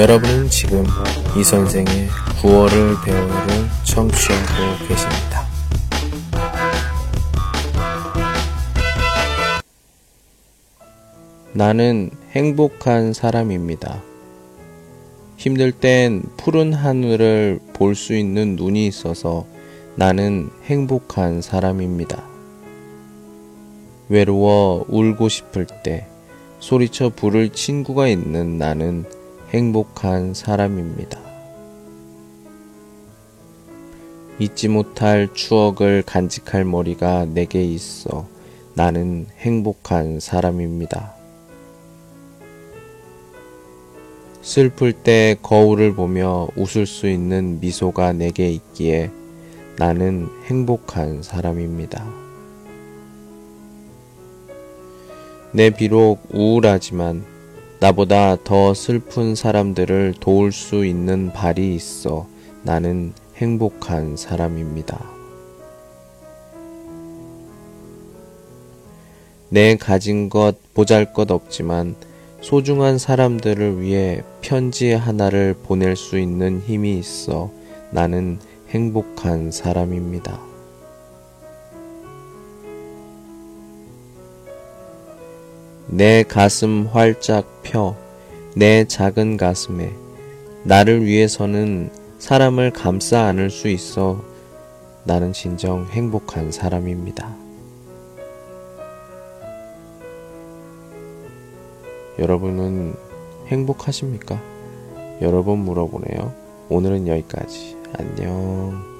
여러분은 지금 이 선생의 9월을 배우를 청취하고 계십니다. 나는 행복한 사람입니다. 힘들 땐 푸른 하늘을 볼 수 있는 눈이 있어서 나는 행복한 사람입니다. 외로워 울고 싶을 때 소리쳐 부를 친구가 있는 나는 행복한 사람입니다. 잊지 못할 추억을 간직할 머리가 내게 있어 나는 행복한 사람입니다. 슬플 때 거울을 보며 웃을 수 있는 미소가 내게 있기에 나는 행복한 사람입니다. 내 비록 우울하지만 나보다 더 슬픈 사람들을 도울 수 있는 발이 있어 나는 행복한 사람입니다. 내 가진 것 보잘 것 없지만 소중한 사람들을 위해 편지 하나를 보낼 수 있는 힘이 있어 나는 행복한 사람입니다. 내 가슴 활짝 펴 내 작은 가슴에 나를 위해서는 사람을 감싸 안을 수 있어 나는 진정 행복한 사람입니다. 여러분은 행복하십니까? 여러 번 물어보네요. 오늘은 여기까지. 안녕.